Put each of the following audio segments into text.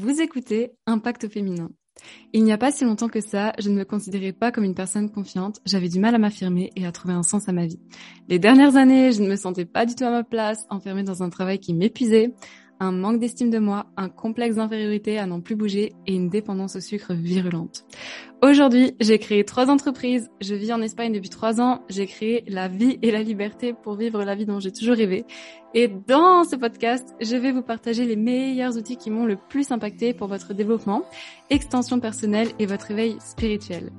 Vous écoutez Impact féminin. Il n'y a pas si longtemps que ça, je ne me considérais pas comme une personne confiante, j'avais du mal à m'affirmer et à trouver un sens à ma vie. Les dernières années, je ne me sentais pas du tout à ma place, enfermée dans un travail qui m'épuisait, un manque d'estime de moi, un complexe d'infériorité à n'en plus bouger et une dépendance au sucre virulente. Aujourd'hui, j'ai créé trois entreprises, je vis en Espagne depuis trois ans, j'ai créé la vie et la liberté pour vivre la vie dont j'ai toujours rêvé. Et dans ce podcast, je vais vous partager les meilleurs outils qui m'ont le plus impacté pour votre développement, extension personnelle et votre éveil spirituel.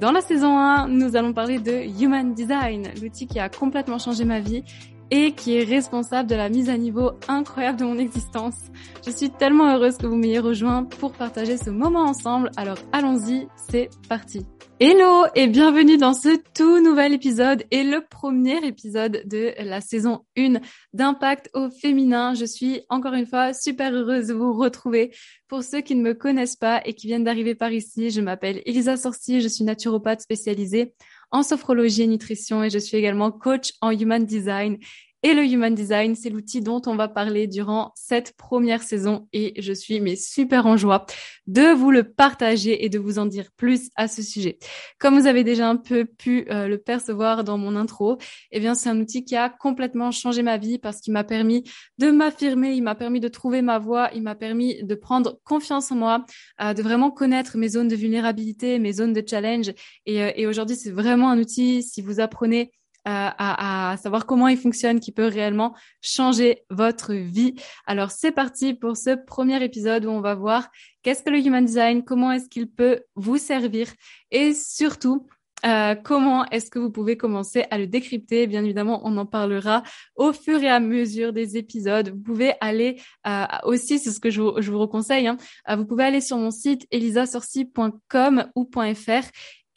Dans la saison 1, nous allons parler de Human Design, l'outil qui a complètement changé ma vie et qui est responsable de la mise à niveau incroyable de mon existence. Je suis tellement heureuse que vous m'ayez rejoint pour partager ce moment ensemble. Alors allons-y, c'est parti. Hello et bienvenue dans ce tout nouvel épisode et le premier épisode de la saison 1 d'Impact au féminin. Je suis encore une fois super heureuse de vous retrouver. Pour ceux qui ne me connaissent pas et qui viennent d'arriver par ici, je m'appelle Elisa Sorcier, je suis naturopathe spécialisée en sophrologie et nutrition et je suis également coach en human design. Et le Human Design, c'est l'outil dont on va parler durant cette première saison et je suis mais super en joie de vous le partager et de vous en dire plus à ce sujet. Comme vous avez déjà un peu pu euh, le percevoir dans mon intro, eh bien c'est un outil qui a complètement changé ma vie parce qu'il m'a permis de m'affirmer, il m'a permis de trouver ma voie, il m'a permis de prendre confiance en moi, euh, de vraiment connaître mes zones de vulnérabilité, mes zones de challenge et, euh, et aujourd'hui c'est vraiment un outil si vous apprenez à, à, savoir comment il fonctionne, qui peut réellement changer votre vie. Alors c'est parti pour ce premier épisode où on va voir qu'est-ce que le Human Design, comment est-ce qu'il peut vous servir et surtout euh, comment est-ce que vous pouvez commencer à le décrypter Bien évidemment, on en parlera au fur et à mesure des épisodes. Vous pouvez aller euh, aussi, c'est ce que je vous, je vous reconseille, hein, euh, vous pouvez aller sur mon site elisasorci.com ou .fr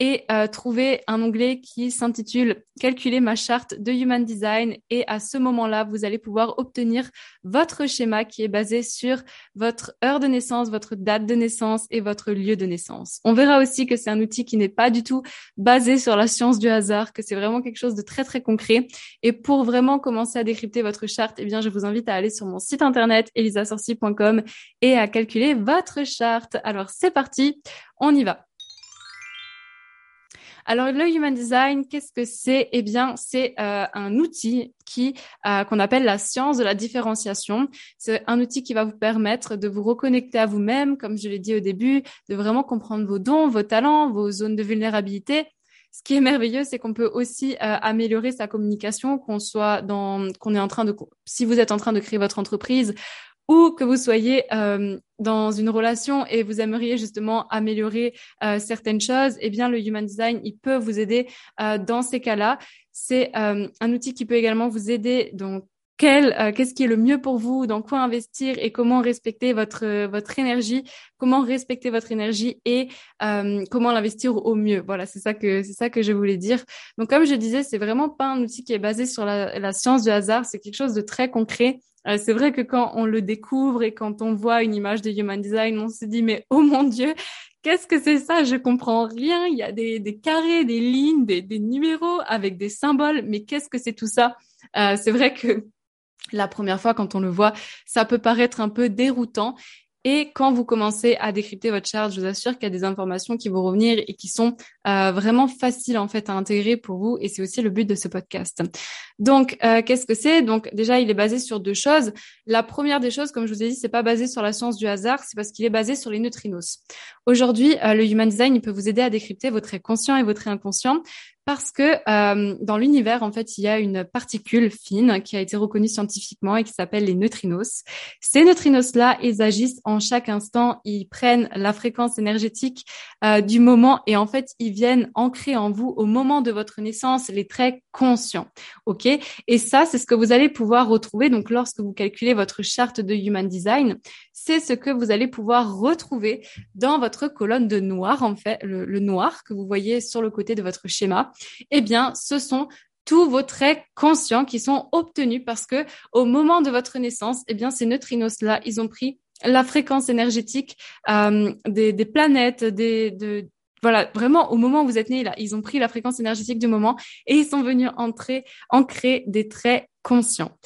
et euh, trouver un onglet qui s'intitule Calculer ma charte de Human Design. Et à ce moment-là, vous allez pouvoir obtenir votre schéma qui est basé sur votre heure de naissance, votre date de naissance et votre lieu de naissance. On verra aussi que c'est un outil qui n'est pas du tout basé sur la science du hasard, que c'est vraiment quelque chose de très très concret. Et pour vraiment commencer à décrypter votre charte, eh bien, je vous invite à aller sur mon site internet elisasorci.com et à calculer votre charte. Alors c'est parti, on y va. Alors le Human Design, qu'est-ce que c'est? Eh bien, c'est euh, un outil qui euh, qu'on appelle la science de la différenciation. C'est un outil qui va vous permettre de vous reconnecter à vous-même, comme je l'ai dit au début, de vraiment comprendre vos dons, vos talents, vos zones de vulnérabilité. Ce qui est merveilleux, c'est qu'on peut aussi euh, améliorer sa communication, qu'on soit dans, qu'on est en train de, si vous êtes en train de créer votre entreprise, ou que vous soyez euh, dans une relation et vous aimeriez justement améliorer euh, certaines choses, eh bien le Human Design, il peut vous aider euh, dans ces cas-là. C'est un outil qui peut également vous aider donc quel, qu'est-ce qui est le mieux pour vous, dans quoi investir et comment respecter votre votre énergie, comment respecter votre énergie et comment l'investir au mieux. Voilà, c'est ça que c'est ça que je voulais dire. Donc comme je disais, c'est vraiment pas un outil qui est basé sur la, la science du hasard, c'est quelque chose de très concret euh, c'est vrai que quand on le découvre et quand on voit une image de Human Design, on se dit mais oh mon Dieu, qu'est-ce que c'est ça? Je comprends rien. Il y a des, carrés, des lignes, des, des, numéros avec des symboles, mais qu'est-ce que c'est tout ça? Euh, C'est vrai que la première fois quand on le voit, ça peut paraître un peu déroutant. Et quand vous commencez à décrypter votre charte, je vous assure qu'il y a des informations qui vont revenir et qui sont euh, vraiment faciles en fait à intégrer pour vous. Et c'est aussi le but de ce podcast. Donc, euh, qu'est-ce que c'est? Donc, déjà, il est basé sur deux choses. La première des choses, comme je vous ai dit, c'est pas basé sur la science du hasard, c'est parce qu'il est basé sur les neutrinos. Aujourd'hui, euh, le Human Design, peut vous aider à décrypter votre conscient et votre inconscient parce que euh, dans l'univers, en fait, il y a une particule fine qui a été reconnue scientifiquement et qui s'appelle les neutrinos. Ces neutrinos-là, ils agissent en chaque instant, ils prennent la fréquence énergétique euh, du moment et en fait, ils viennent ancrer en vous au moment de votre naissance les traits conscients. OK? Et ça, c'est ce que vous allez pouvoir retrouver donc lorsque vous calculez votre charte de Human Design, c'est ce que vous allez pouvoir retrouver dans votre colonne de noir en fait, le noir que vous voyez sur le côté de votre schéma eh bien, ce sont tous vos traits conscients qui sont obtenus parce que au moment de votre naissance, eh bien, ces neutrinos-là, ils ont pris la fréquence énergétique euh, des, planètes, des, de, voilà, vraiment au moment où vous êtes né, là, ils ont pris la fréquence énergétique du moment et ils sont venus entrer, ancrer des traits conscients.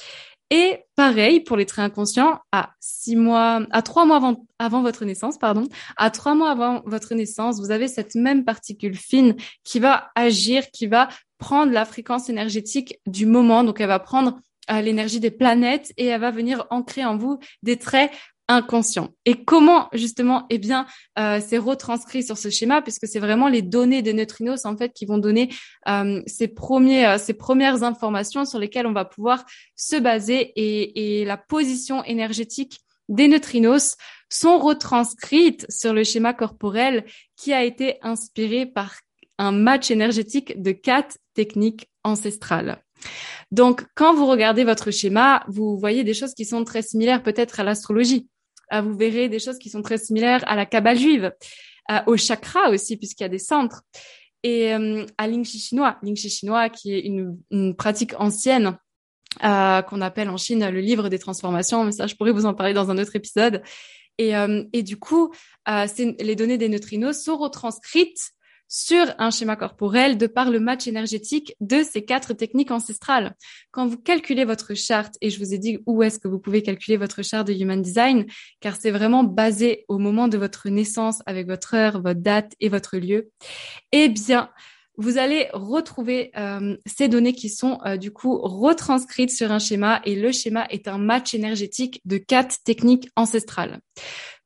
Et pareil pour les traits inconscients, à six mois, à trois mois avant, votre naissance, pardon, à trois mois avant votre naissance, vous avez cette même particule fine qui va agir, qui va prendre la fréquence énergétique du moment. Donc, elle va prendre euh, l'énergie des planètes et elle va venir ancrer en vous des traits inconscient. Et comment justement, eh bien, euh, c'est retranscrit sur ce schéma, puisque c'est vraiment les données des neutrinos en fait qui vont donner euh, ces premiers, euh, ces premières informations sur lesquelles on va pouvoir se baser et, et la position énergétique des neutrinos sont retranscrites sur le schéma corporel qui a été inspiré par un match énergétique de quatre techniques ancestrales. Donc, quand vous regardez votre schéma, vous voyez des choses qui sont très similaires peut-être à l'astrologie. Euh, vous verrez des choses qui sont très similaires à la Kabbale juive, au chakra aussi, puisqu'il y a des centres, et euh, à l'ingxi chinois. L'ingxi chinois qui est une, une pratique ancienne euh, qu'on appelle en Chine le livre des transformations, mais ça, je pourrais vous en parler dans un autre épisode. Et, euh, et du coup, euh, les données des neutrinos sont retranscrites sur un schéma corporel de par le match énergétique de ces quatre techniques ancestrales. Quand vous calculez votre charte, et je vous ai dit où est-ce que vous pouvez calculer votre charte de Human Design, car c'est vraiment basé au moment de votre naissance avec votre heure, votre date et votre lieu, eh bien, vous allez retrouver euh, ces données qui sont euh, du coup retranscrites sur un schéma et le schéma est un match énergétique de quatre techniques ancestrales.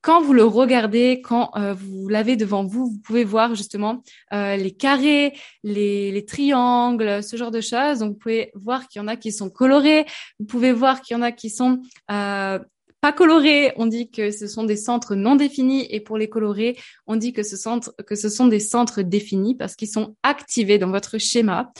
Quand vous le regardez, quand euh, vous l'avez devant vous, vous pouvez voir justement euh, les carrés, les, les, triangles, ce genre de choses. Donc, vous pouvez voir qu'il y en a qui sont colorés. Vous pouvez voir qu'il y en a qui sont euh, colorés. On dit que ce sont des centres non définis. Et pour les colorés, on dit que ce, centre, que ce sont des centres définis parce qu'ils sont activés dans votre schéma.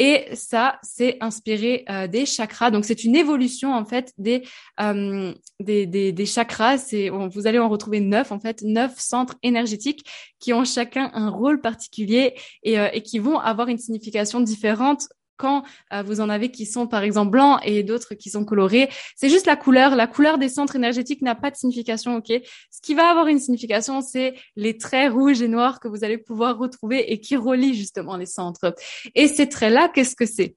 Et ça, c'est inspiré euh, des chakras. Donc, c'est une évolution en fait des euh, des, des, des, chakras. C'est vous allez en retrouver neuf en fait, neuf centres énergétiques qui ont chacun un rôle particulier et, euh, et qui vont avoir une signification différente quand euh, vous en avez qui sont par exemple blancs et d'autres qui sont colorés. C'est juste la couleur. La couleur des centres énergétiques n'a pas de signification, ok? Ce qui va avoir une signification, c'est les traits rouges et noirs que vous allez pouvoir retrouver et qui relient justement les centres. Et ces traits-là, qu'est-ce que c'est?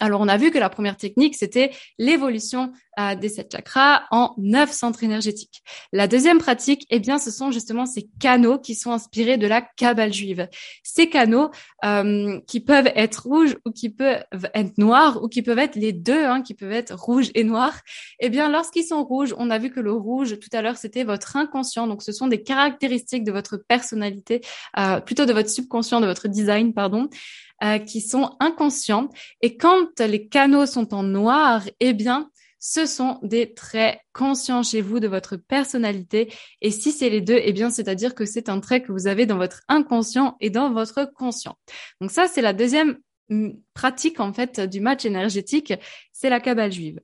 Alors, on a vu que la première technique, c'était l'évolution euh, des sept chakras en neuf centres énergétiques. La deuxième pratique, eh bien, ce sont justement ces canaux qui sont inspirés de la Kabbale juive. Ces canaux euh, qui peuvent être rouges ou qui peuvent être noirs ou qui peuvent être les deux, hein, qui peuvent être rouges et noirs. Eh bien, lorsqu'ils sont rouges, on a vu que le rouge, tout à l'heure, c'était votre inconscient. Donc, ce sont des caractéristiques de votre personnalité, euh, plutôt de votre subconscient, de votre design, pardon. Euh, qui sont inconscients. Et quand les canaux sont en noir, eh bien, ce sont des traits conscients chez vous de votre personnalité. Et si c'est les deux, eh bien, c'est-à-dire que c'est un trait que vous avez dans votre inconscient et dans votre conscient. Donc ça, c'est la deuxième mm, pratique, en fait, du match énergétique. C'est la cabale juive.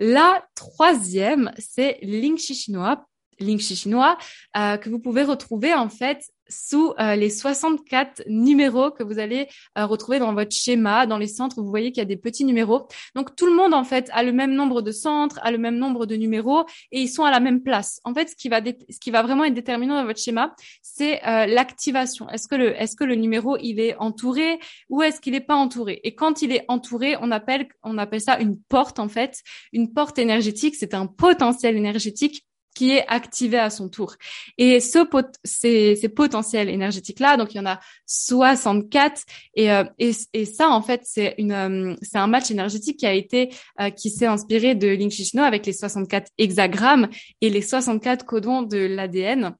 La troisième, c'est l'ingxi chinois, l'ingxi chinois, euh, que vous pouvez retrouver, en fait, sous euh, les 64 numéros que vous allez euh, retrouver dans votre schéma, dans les centres, vous voyez qu'il y a des petits numéros. Donc tout le monde en fait a le même nombre de centres, a le même nombre de numéros et ils sont à la même place. En fait, ce qui va ce qui va vraiment être déterminant dans votre schéma, c'est euh, l'activation. Est-ce que le est-ce que le numéro il est entouré ou est-ce qu'il n'est pas entouré? Et quand il est entouré, on appelle on appelle ça une porte en fait, une porte énergétique, c'est un potentiel énergétique qui est activé à son tour. Et ce pot ces, potentiels énergétiques-là, donc il y en a 64, et, euh, et, et ça, en fait, c'est une euh, c'est un match énergétique qui a été, euh, qui s'est inspiré de Ling Shishino avec les 64 hexagrammes et les 64 codons de l'ADN.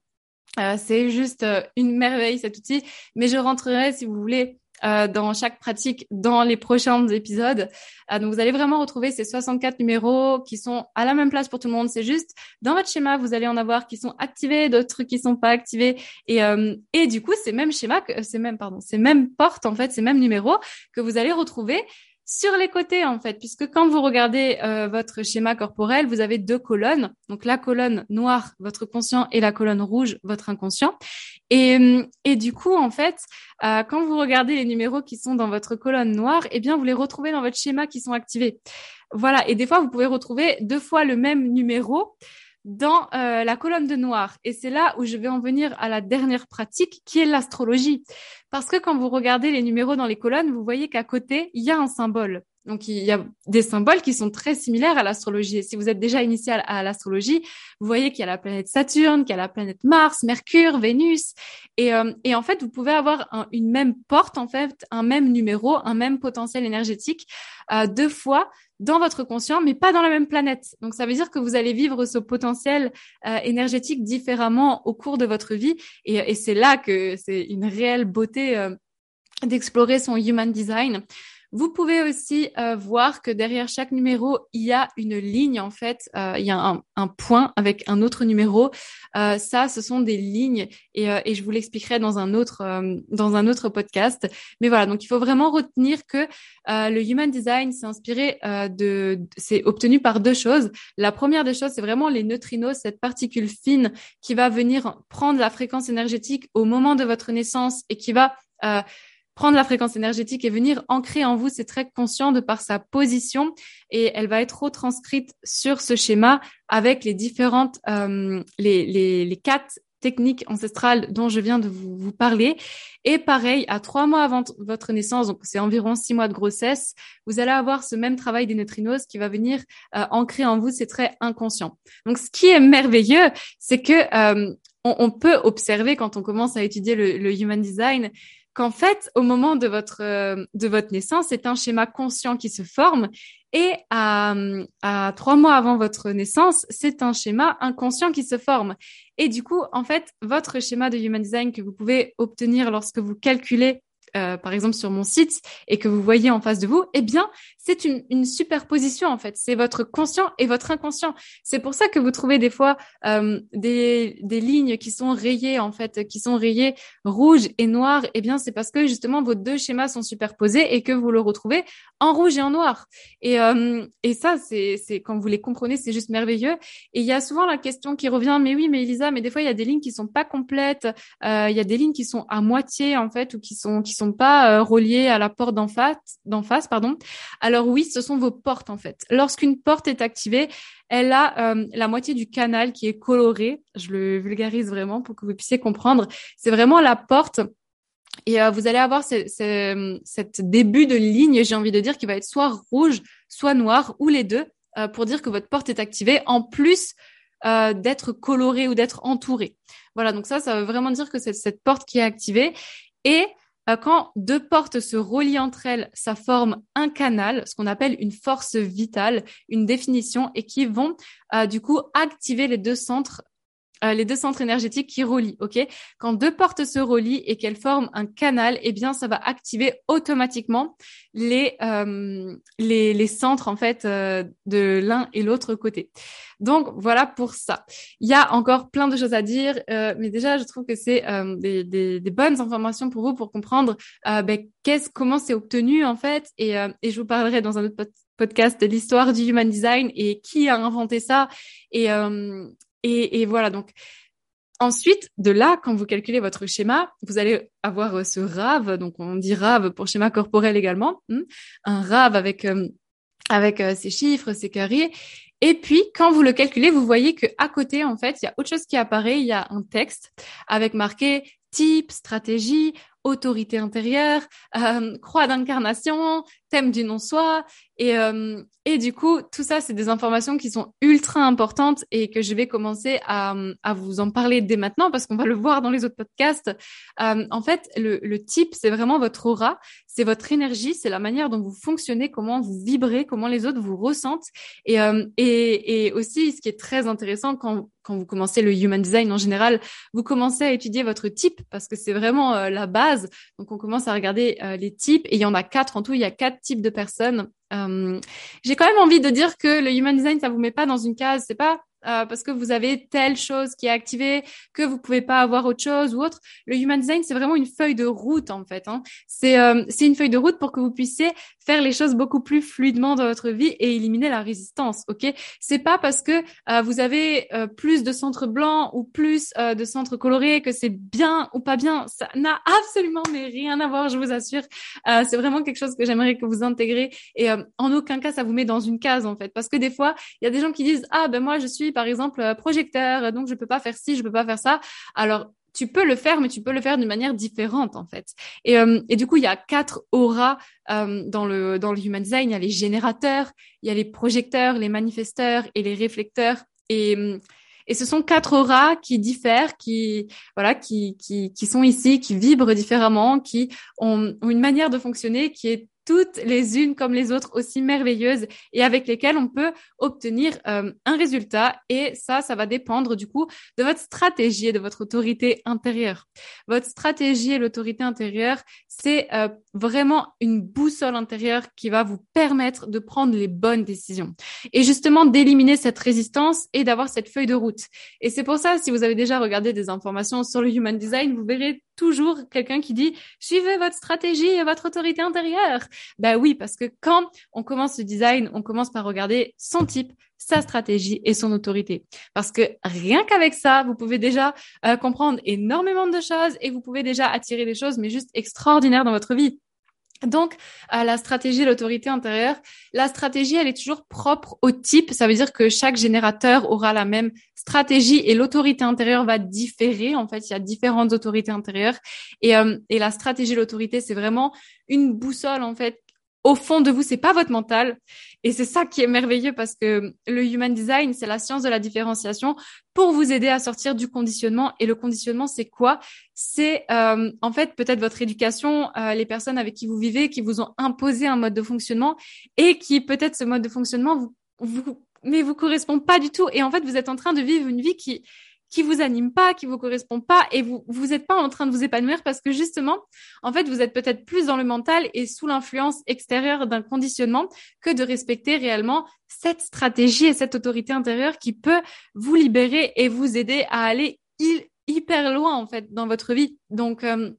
c'est juste une merveille cet outil, mais je rentrerai, si vous voulez, euh, dans chaque pratique dans les prochains épisodes. Euh, donc, vous allez vraiment retrouver ces 64 numéros qui sont à la même place pour tout le monde. C'est juste dans votre schéma, vous allez en avoir qui sont activés, d'autres qui sont pas activés. Et, euh, et du coup, ces mêmes schémas, ces mêmes, pardon, ces mêmes portes, en fait, ces mêmes numéros que vous allez retrouver sur les côtés en fait, puisque quand vous regardez euh, votre schéma corporel, vous avez deux colonnes. Donc la colonne noire, votre conscient, et la colonne rouge, votre inconscient. Et, euh, et du coup, en fait, euh, quand vous regardez les numéros qui sont dans votre colonne noire, eh bien, vous les retrouvez dans votre schéma qui sont activés. Voilà. Et des fois, vous pouvez retrouver deux fois le même numéro dans euh, la colonne de noir. Et c'est là où je vais en venir à la dernière pratique, qui est l'astrologie. Parce que quand vous regardez les numéros dans les colonnes, vous voyez qu'à côté, il y a un symbole. Donc, il y a des symboles qui sont très similaires à l'astrologie. Si vous êtes déjà initié à, l'astrologie, vous voyez qu'il y a la planète Saturne, qu'il y a la planète Mars, Mercure, Vénus. Et, euh, et en fait, vous pouvez avoir une même porte, en fait, un même numéro, un même potentiel énergétique euh, deux fois dans votre conscient, mais pas dans la même planète. Donc, ça veut dire que vous allez vivre ce potentiel euh, énergétique différemment au cours de votre vie. Et, et c'est là que c'est une réelle beauté d'explorer son human design. Vous pouvez aussi euh, voir que derrière chaque numéro, il y a une ligne en fait, euh, il y a un, un, point avec un autre numéro. Euh, ça, ce sont des lignes et, et je vous l'expliquerai dans un autre dans un autre podcast. Mais voilà, donc il faut vraiment retenir que le Human Design s'est inspiré de, c'est obtenu par deux choses. La première des choses, c'est vraiment les neutrinos, cette particule fine qui va venir prendre la fréquence énergétique au moment de votre naissance et qui va prendre la fréquence énergétique et venir ancrer en vous c'est très conscient de par sa position et elle va être retranscrite sur ce schéma avec les différentes euh, les, les, les quatre techniques ancestrales dont je viens de vous, vous, parler. Et pareil, à trois mois avant votre naissance, donc c'est environ six mois de grossesse, vous allez avoir ce même travail des neutrinos qui va venir euh, ancrer en vous ces traits inconscients. Donc, ce qui est merveilleux, c'est que euh, on, on, peut observer quand on commence à étudier le, le human design qu'en fait, au moment de votre, euh, de votre naissance, c'est un schéma conscient qui se forme et à, à trois mois avant votre naissance, c'est un schéma inconscient qui se forme. Et du coup, en fait, votre schéma de Human Design que vous pouvez obtenir lorsque vous calculez euh, par exemple sur mon site et que vous voyez en face de vous, eh bien, c'est une, une superposition en fait. C'est votre conscient et votre inconscient. C'est pour ça que vous trouvez des fois euh, des, des lignes qui sont rayées en fait, qui sont rayées rouge et noir. Eh bien, c'est parce que justement vos deux schémas sont superposés et que vous le retrouvez en rouge et en noir. Et, euh, et ça, c'est, quand vous les comprenez, c'est juste merveilleux. Et il y a souvent la question qui revient, mais oui, mais Elisa, mais des fois il y a des lignes qui sont pas complètes. Euh, il y a des lignes qui sont à moitié en fait ou qui sont qui sont sont pas euh, reliés à la porte d'en face, d'en face, pardon. Alors oui, ce sont vos portes en fait. Lorsqu'une porte est activée, elle a euh, la moitié du canal qui est coloré. Je le vulgarise vraiment pour que vous puissiez comprendre. C'est vraiment la porte. Et euh, vous allez avoir ce, cette début de ligne, j'ai envie de dire, qui va être soit rouge, soit noir, ou les deux, pour dire que votre porte est activée, en plus d'être colorée ou d'être entourée. Voilà, donc ça, ça veut vraiment dire que c'est cette porte qui est activée. Et euh, quand deux portes se relient entre elles, ça forme un canal, ce qu'on appelle une force vitale, une définition, et qui vont euh, du coup activer les deux centres euh, les deux centres énergétiques qui relient, ok? Quand deux portes se relient et qu'elles forment un canal, eh bien, ça va activer automatiquement les euh, les, centres en fait euh, de l'un et l'autre côté. Donc voilà pour ça. Il y a encore plein de choses à dire, mais déjà, je trouve que c'est des, des, des, bonnes informations pour vous pour comprendre ben, qu'est-ce comment c'est obtenu en fait, et, et je vous parlerai dans un autre podcast de l'histoire du human design et qui a inventé ça et et, et voilà, donc Ensuite, de là, quand vous calculez votre schéma, vous allez avoir euh, ce rave, donc on dit rave pour schéma corporel également, hmm, un rave avec euh, avec euh, ses chiffres, ses carrés. Et puis, quand vous le calculez, vous voyez que à côté, en fait, il y a autre chose qui apparaît. Il y a un texte avec marqué type, stratégie, autorité intérieure, euh, croix d'incarnation, thème du non-soi. Et, euh, et du coup, tout ça, c'est des informations qui sont ultra importantes et que je vais commencer à, à vous en parler dès maintenant parce qu'on va le voir dans les autres podcasts. Euh, en fait, le, le type, c'est vraiment votre aura, c'est votre énergie, c'est la manière dont vous fonctionnez, comment vous vibrez, comment les autres vous ressentent. Et, euh, et, et aussi, ce qui est très intéressant quand, quand vous commencez le human design en général, vous commencez à étudier votre type parce que c'est vraiment euh, la base. Donc, on commence à regarder euh, les types et il y en a quatre en tout. Il y a quatre types de personnes. Euh, J'ai quand même envie de dire que le human design, ça vous met pas dans une case. C'est pas euh, parce que vous avez telle chose qui est activée, que vous pouvez pas avoir autre chose ou autre. Le human design, c'est vraiment une feuille de route en fait. Hein. C'est euh, c'est une feuille de route pour que vous puissiez faire les choses beaucoup plus fluidement dans votre vie et éliminer la résistance. Ok? C'est pas parce que euh, vous avez plus de centres blancs ou plus de centres colorés que c'est bien ou pas bien. Ça n'a absolument rien à voir, je vous assure. c'est vraiment quelque chose que j'aimerais que vous intégrez et en aucun cas ça vous met dans une case en fait. Parce que des fois, il y a des gens qui disent ah ben moi je suis par exemple, euh, projecteur, donc je peux pas faire ci, je peux pas faire ça. Alors, tu peux le faire, mais tu peux le faire d'une manière différente en fait. Et, euh, et du coup, il y a quatre auras euh, dans le dans le human design. Il y a les générateurs, il y a les projecteurs, les manifesteurs et les réflecteurs. Et et ce sont quatre auras qui diffèrent, qui voilà, qui qui qui sont ici, qui vibrent différemment, qui ont, ont une manière de fonctionner qui est toutes les unes comme les autres aussi merveilleuses et avec lesquelles on peut obtenir euh, un résultat. Et ça, ça va dépendre du coup de votre stratégie et de votre autorité intérieure. Votre stratégie et l'autorité intérieure, c'est euh, vraiment une boussole intérieure qui va vous permettre de prendre les bonnes décisions et justement d'éliminer cette résistance et d'avoir cette feuille de route. Et c'est pour ça, si vous avez déjà regardé des informations sur le Human Design, vous verrez toujours quelqu'un qui dit suivez votre stratégie et votre autorité intérieure. Ben oui, parce que quand on commence le design, on commence par regarder son type, sa stratégie et son autorité. Parce que rien qu'avec ça, vous pouvez déjà euh, comprendre énormément de choses et vous pouvez déjà attirer des choses, mais juste extraordinaires dans votre vie. Donc, à la stratégie, l'autorité intérieure, la stratégie, elle est toujours propre au type. Ça veut dire que chaque générateur aura la même stratégie et l'autorité intérieure va différer. En fait, il y a différentes autorités intérieures et, euh, et la stratégie, l'autorité, c'est vraiment une boussole en fait au fond de vous, c'est pas votre mental. Et c'est ça qui est merveilleux parce que le human design, c'est la science de la différenciation pour vous aider à sortir du conditionnement. Et le conditionnement, c'est quoi? C'est euh, en fait peut-être votre éducation, euh, les personnes avec qui vous vivez, qui vous ont imposé un mode de fonctionnement et qui peut-être ce mode de fonctionnement vous, vous mais vous correspond pas du tout. Et en fait, vous êtes en train de vivre une vie qui qui vous anime pas, qui vous correspond pas, et vous vous n'êtes pas en train de vous épanouir parce que justement, en fait, vous êtes peut-être plus dans le mental et sous l'influence extérieure d'un conditionnement que de respecter réellement cette stratégie et cette autorité intérieure qui peut vous libérer et vous aider à aller hyper loin en fait dans votre vie. Donc euh,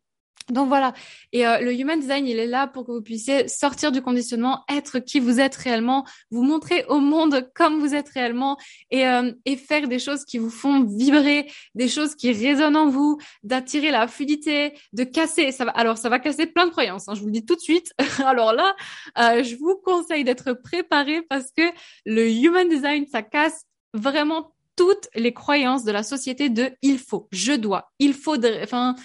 donc voilà, et euh, le Human Design, il est là pour que vous puissiez sortir du conditionnement, être qui vous êtes réellement, vous montrer au monde comme vous êtes réellement et, euh, et faire des choses qui vous font vibrer, des choses qui résonnent en vous, d'attirer la fluidité, de casser. Ça va, alors ça va casser plein de croyances, hein, je vous le dis tout de suite. alors là, euh, je vous conseille d'être préparé parce que le Human Design, ça casse vraiment toutes les croyances de la société de il faut, je dois, il faut, enfin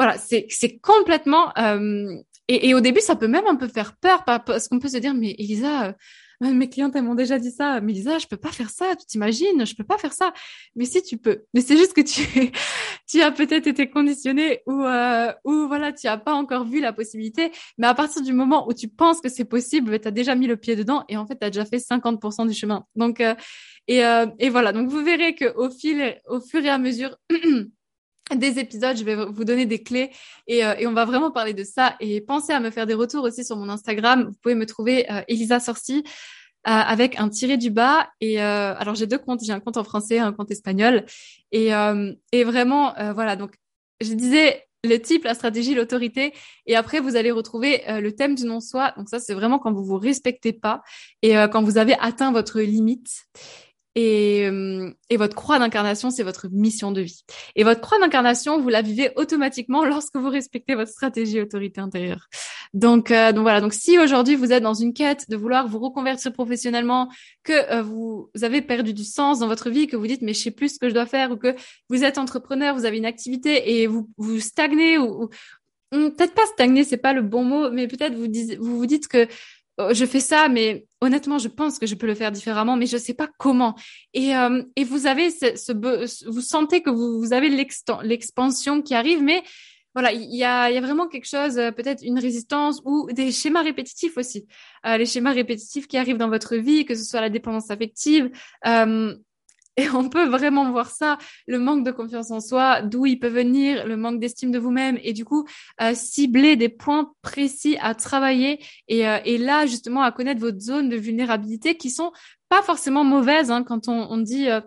voilà, c'est complètement euh, et, et, au début ça peut même un peu faire peur parce qu'on peut se dire mais Elisa euh, mes clientes elles m'ont déjà dit ça. Mais Elisa je peux pas faire ça tu t'imagines je peux pas faire ça. Mais si tu peux mais c'est juste que tu tu as peut-être été conditionné ou euh, ou voilà tu as pas encore vu la possibilité. Mais à partir du moment où tu penses que c'est possible tu as déjà mis le pied dedans et en fait tu as déjà fait 50% du chemin. Donc euh, et euh, et voilà. Donc vous verrez que au fil au fur et à mesure des épisodes, je vais vous donner des clés et, euh, et, on va vraiment parler de ça. Et pensez à me faire des retours aussi sur mon Instagram. Vous pouvez me trouver euh, Elisa Sorci euh, avec un tiré du bas. Et euh, alors j'ai deux comptes, j'ai un compte en français, un compte espagnol. Et, et vraiment, voilà. Donc je disais le type, la stratégie, l'autorité. Et après, vous allez retrouver le thème du non-soi. Donc ça, c'est vraiment quand vous vous respectez pas et quand vous avez atteint votre limite. Et, euh, et, votre croix d'incarnation, c'est votre mission de vie. Et votre croix d'incarnation, vous la vivez automatiquement lorsque vous respectez votre stratégie autorité intérieure. Donc, euh, donc voilà. Donc, si aujourd'hui vous êtes dans une quête de vouloir vous reconvertir professionnellement, que euh, vous, avez perdu du sens dans votre vie, que vous dites mais je sais plus ce que je dois faire, ou que vous êtes entrepreneur, vous avez une activité et vous vous stagnez ou, ou peut-être pas stagner, c'est pas le bon mot, mais peut-être vous, vous dites que je fais ça, mais honnêtement, je pense que je peux le faire différemment, mais je ne sais pas comment. Et, euh, vous avez ce, vous sentez que vous, avez l'expansion qui arrive, mais voilà, il y a, vraiment quelque chose, euh, peut-être une résistance ou des schémas répétitifs aussi. Euh, les schémas répétitifs qui arrivent dans votre vie, que ce soit la dépendance affective, euh, et on peut vraiment voir ça, le manque de confiance en soi, d'où il peut venir, le manque d'estime de vous-même, et du coup, euh, cibler des points précis à travailler, et, euh, et, là, justement, à connaître votre zone de vulnérabilité qui sont pas forcément mauvaises hein, quand on, on dit euh,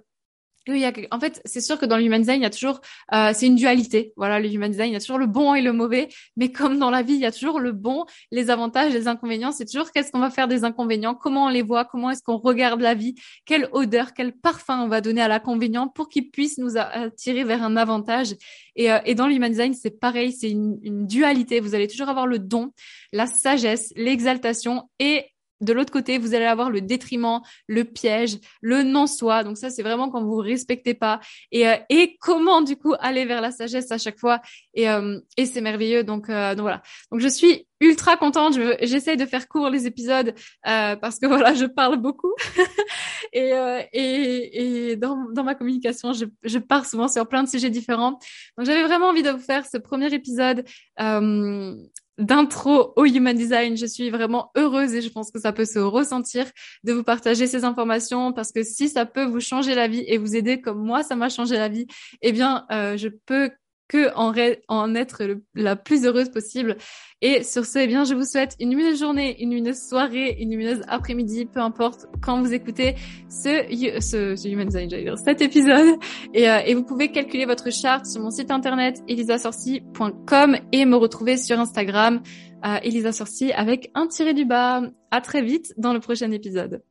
il en fait, c'est sûr que dans le human design, il y a toujours, euh, c'est une dualité. Voilà, le human design, il y a toujours le bon et le mauvais. Mais comme dans la vie, il y a toujours le bon, les avantages, les inconvénients. C'est toujours qu'est-ce qu'on va faire des inconvénients, comment on les voit, comment est-ce qu'on regarde la vie, quelle odeur, quel parfum on va donner à l'inconvénient pour qu'il puisse nous attirer vers un avantage? Et, euh, et dans le human design, c'est pareil, c'est une, une dualité. Vous allez toujours avoir le don, la sagesse, l'exaltation et de l'autre côté, vous allez avoir le détriment, le piège, le non-soi. Donc ça, c'est vraiment quand vous vous respectez pas. Et, euh, et comment du coup aller vers la sagesse à chaque fois. Et, euh, et c'est merveilleux. Donc, euh, donc voilà. Donc je suis ultra contente. J'essaye de faire court les épisodes parce que voilà, je parle beaucoup. et, et, et dans, dans ma communication, je, je pars souvent sur plein de sujets différents. Donc j'avais vraiment envie de vous faire ce premier épisode d'intro au Human Design. Je suis vraiment heureuse et je pense que ça peut se ressentir de vous partager ces informations parce que si ça peut vous changer la vie et vous aider comme moi, ça m'a changé la vie, eh bien, euh, je peux que en, en être la plus heureuse possible. Et sur ce, eh bien, je vous souhaite une lumineuse journée, une lumineuse soirée, une lumineuse après-midi, peu importe quand vous écoutez ce, ce, ce Human Design, dire, cet épisode. Et, euh, et, vous pouvez calculer votre charte sur mon site internet elisasorci.com et me retrouver sur Instagram, euh, Elisa avec un tiré du bas. À très vite dans le prochain épisode.